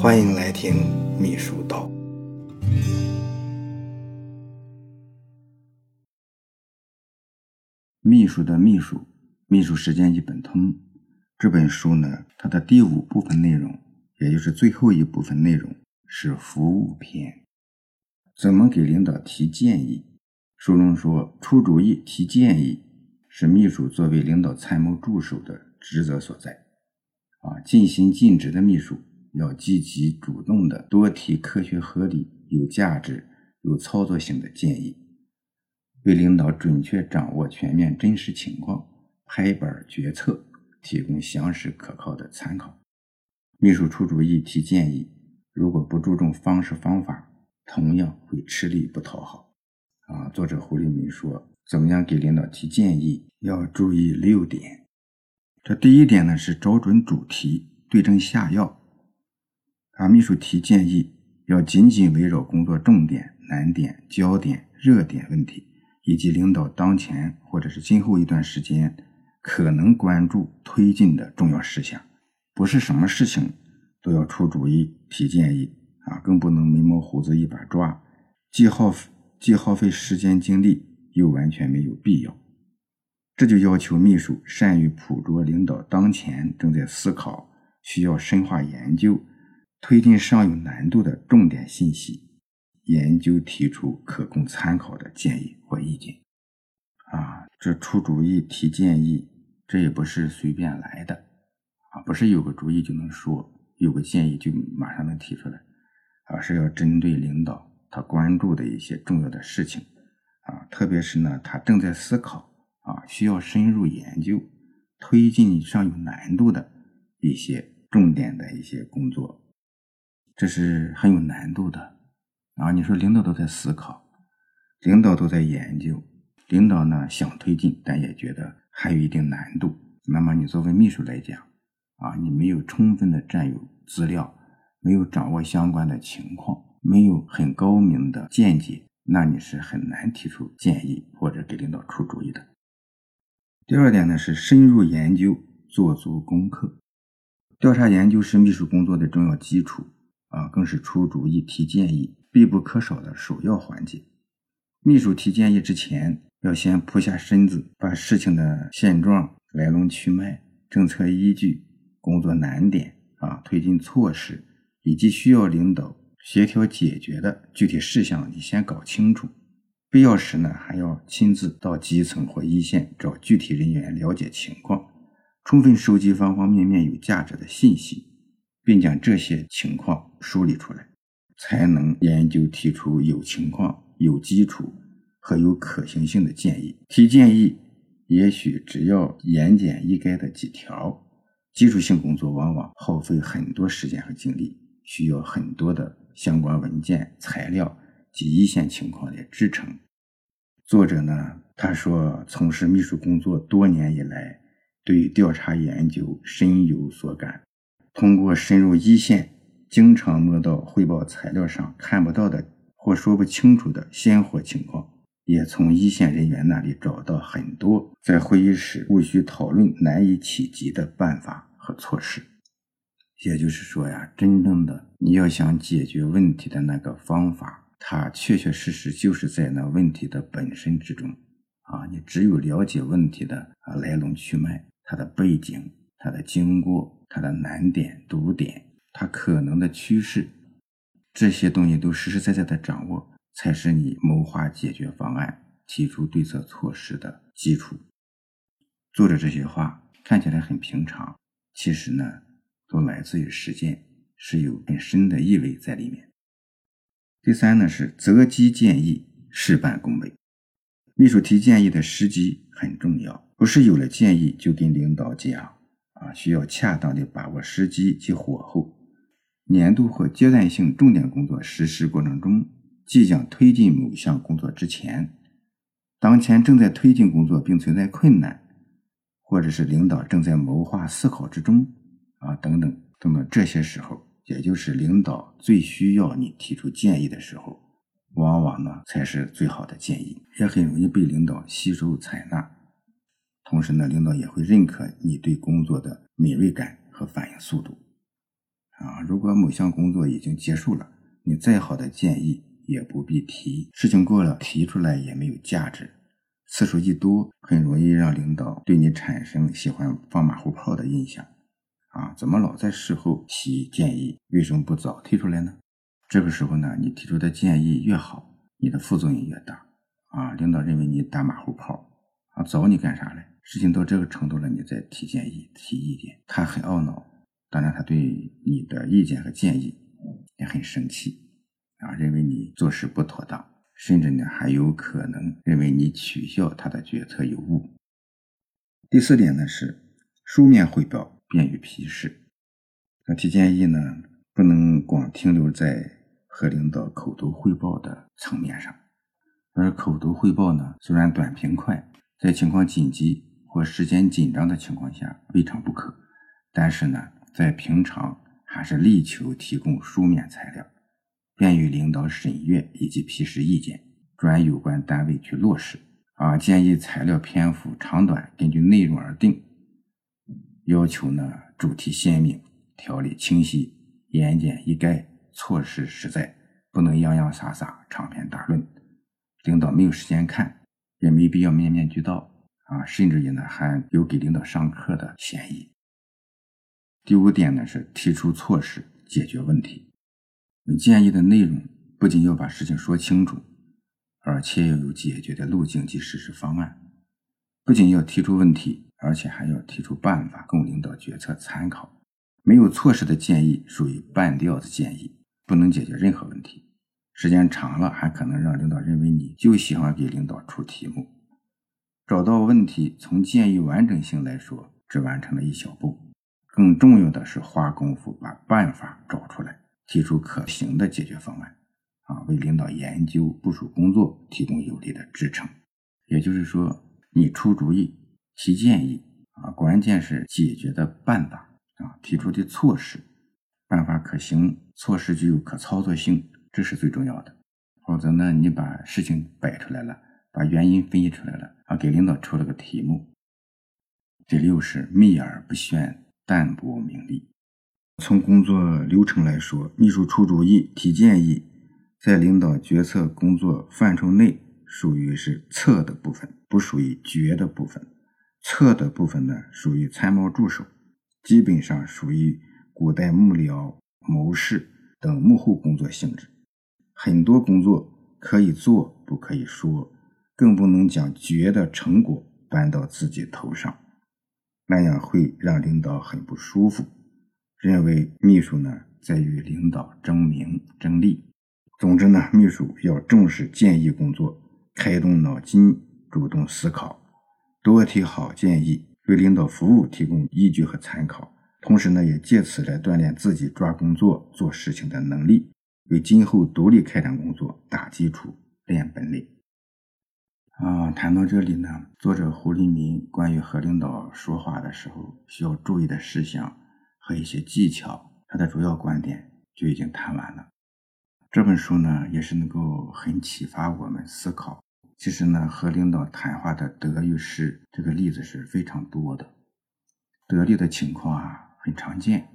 欢迎来听秘书道。秘书的秘书，秘书实践一本通。这本书呢，它的第五部分内容，也就是最后一部分内容是服务篇。怎么给领导提建议？书中说，出主意、提建议是秘书作为领导参谋助手的职责所在。啊，尽心尽职的秘书要积极主动的多提科学合理、有价值、有操作性的建议，为领导准确掌握全面真实情况，拍板决策。提供详实可靠的参考。秘书出主意、提建议，如果不注重方式方法，同样会吃力不讨好。啊，作者胡立明说，怎么样给领导提建议？要注意六点。这第一点呢是找准主题，对症下药。啊，秘书提建议要紧紧围绕工作重点、难点、焦点、热点问题，以及领导当前或者是今后一段时间。可能关注推进的重要事项，不是什么事情都要出主意提建议啊，更不能眉毛胡子一把抓，既耗既耗费时间精力，又完全没有必要。这就要求秘书善于捕捉领导当前正在思考、需要深化研究、推进上有难度的重点信息，研究提出可供参考的建议或意见。啊，这出主意提建议。这也不是随便来的，啊，不是有个主意就能说，有个建议就马上能提出来，而是要针对领导他关注的一些重要的事情，啊，特别是呢他正在思考，啊，需要深入研究、推进上有难度的一些重点的一些工作，这是很有难度的，啊，你说领导都在思考，领导都在研究，领导呢想推进，但也觉得。还有一定难度。那么你作为秘书来讲，啊，你没有充分的占有资料，没有掌握相关的情况，没有很高明的见解，那你是很难提出建议或者给领导出主意的。第二点呢是深入研究，做足功课。调查研究是秘书工作的重要基础，啊，更是出主意、提建议必不可少的首要环节。秘书提建议之前。要先铺下身子，把事情的现状、来龙去脉、政策依据、工作难点啊、推进措施以及需要领导协调解决的具体事项，你先搞清楚。必要时呢，还要亲自到基层或一线找具体人员了解情况，充分收集方方面面有价值的信息，并将这些情况梳理出来，才能研究提出有情况、有基础。和有可行性的建议，提建议也许只要言简意赅的几条，基础性工作往往耗费很多时间和精力，需要很多的相关文件材料及一线情况的支撑。作者呢，他说从事秘书工作多年以来，对调查研究深有所感，通过深入一线，经常摸到汇报材料上看不到的或说不清楚的鲜活情况。也从一线人员那里找到很多在会议室无需讨论、难以企及的办法和措施。也就是说呀，真正的你要想解决问题的那个方法，它确确实实就是在那问题的本身之中。啊，你只有了解问题的啊来龙去脉、它的背景、它的经过、它的难点、堵点、它可能的趋势，这些东西都实实在在的掌握。才是你谋划解决方案、提出对策措施的基础。作者这些话看起来很平常，其实呢，都来自于实践，是有很深的意味在里面。第三呢是择机建议，事半功倍。秘书提建议的时机很重要，不是有了建议就跟领导讲啊，需要恰当的把握时机及火候。年度或阶段性重点工作实施过程中。即将推进某项工作之前，当前正在推进工作并存在困难，或者是领导正在谋划思考之中，啊，等等等等，这些时候，也就是领导最需要你提出建议的时候，往往呢才是最好的建议，也很容易被领导吸收采纳。同时呢，领导也会认可你对工作的敏锐感和反应速度。啊，如果某项工作已经结束了，你再好的建议也不必提。事情过了，提出来也没有价值。次数一多，很容易让领导对你产生喜欢放马后炮的印象。啊，怎么老在事后提建议？为什么不早提出来呢？这个时候呢，你提出的建议越好，你的副作用越大。啊，领导认为你打马后炮，啊，找你干啥呢？事情到这个程度了，你再提建议、提意见，他很懊恼。当然，他对你的意见和建议也很生气，啊，认为你做事不妥当，甚至呢还有可能认为你取笑他的决策有误。第四点呢是书面汇报便于批示。那提建议呢，不能光停留在和领导口头汇报的层面上，而口头汇报呢，虽然短平快，在情况紧急或时间紧张的情况下未尝不可，但是呢。在平常还是力求提供书面材料，便于领导审阅以及批示意见，转有关单位去落实。啊，建议材料篇幅长短根据内容而定，要求呢主题鲜明，条理清晰，言简意赅，措施实在，不能洋洋洒洒、长篇大论。领导没有时间看，也没必要面面俱到啊，甚至于呢还有给领导上课的嫌疑。第五点呢是提出措施解决问题。你建议的内容不仅要把事情说清楚，而且要有解决的路径及实施方案。不仅要提出问题，而且还要提出办法供领导决策参考。没有措施的建议属于半吊子建议，不能解决任何问题。时间长了，还可能让领导认为你就喜欢给领导出题目。找到问题，从建议完整性来说，只完成了一小步。更重要的是花功夫把办法找出来，提出可行的解决方案，啊，为领导研究部署工作提供有力的支撑。也就是说，你出主意、提建议，啊，关键是解决的办法，啊，提出的措施，办法可行，措施具有可操作性，这是最重要的。否则呢，你把事情摆出来了，把原因分析出来了，啊，给领导出了个题目。第六是秘而不宣。淡泊名利。从工作流程来说，秘书出主意、提建议，在领导决策工作范畴内，属于是策的部分，不属于决的部分。策的部分呢，属于参谋助手，基本上属于古代幕僚、谋士等幕后工作性质。很多工作可以做，不可以说，更不能将决的成果搬到自己头上。那样会让领导很不舒服，认为秘书呢在与领导争名争利。总之呢，秘书要重视建议工作，开动脑筋，主动思考，多提好建议，为领导服务提供依据和参考。同时呢，也借此来锻炼自己抓工作、做事情的能力，为今后独立开展工作打基础、练本领。啊，谈到这里呢，作者胡立民关于和领导说话的时候需要注意的事项和一些技巧，他的主要观点就已经谈完了。这本书呢，也是能够很启发我们思考。其实呢，和领导谈话的得与失，这个例子是非常多的。得力的情况啊，很常见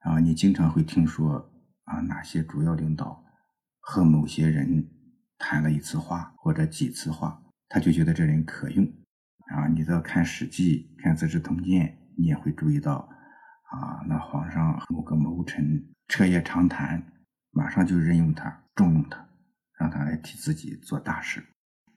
啊，你经常会听说啊，哪些主要领导和某些人谈了一次话或者几次话。他就觉得这人可用，啊，你再看《史记》、看《资治通鉴》，你也会注意到，啊，那皇上某个谋臣彻夜长谈，马上就任用他，重用他，让他来替自己做大事。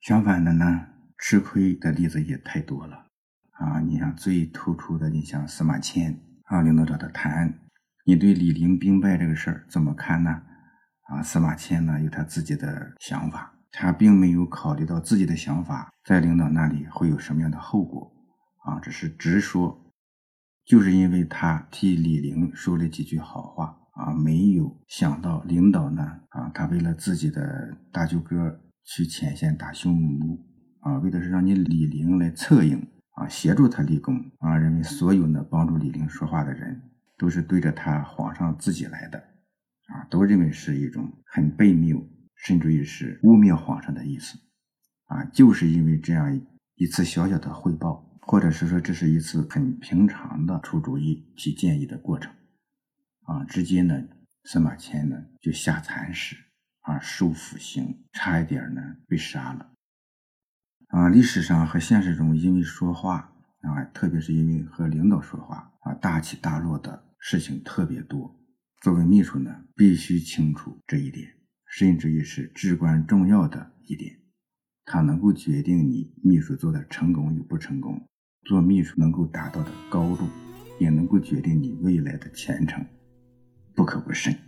相反的呢，吃亏的例子也太多了，啊，你像最突出的，你像司马迁，啊，领导找他谈，你对李陵兵败这个事儿怎么看呢？啊，司马迁呢有他自己的想法。他并没有考虑到自己的想法在领导那里会有什么样的后果，啊，只是直说，就是因为他替李陵说了几句好话，啊，没有想到领导呢，啊，他为了自己的大舅哥去前线打匈奴，啊，为的是让你李陵来策应，啊，协助他立功，啊，认为所有呢帮助李陵说话的人都是对着他皇上自己来的，啊，都认为是一种很悖谬。甚至于是污蔑皇上的意思，啊，就是因为这样一次小小的汇报，或者是说这是一次很平常的出主意、提建议的过程，啊，直接呢司马迁呢就下惨史啊，受腐刑，差一点呢被杀了。啊，历史上和现实中因为说话啊，特别是因为和领导说话啊，大起大落的事情特别多。作为秘书呢，必须清楚这一点，甚至于是至关重要的一点。它能够决定你秘书做的成功与不成功做秘书能够达到的高度也能够决定你未来的前程。不可不慎。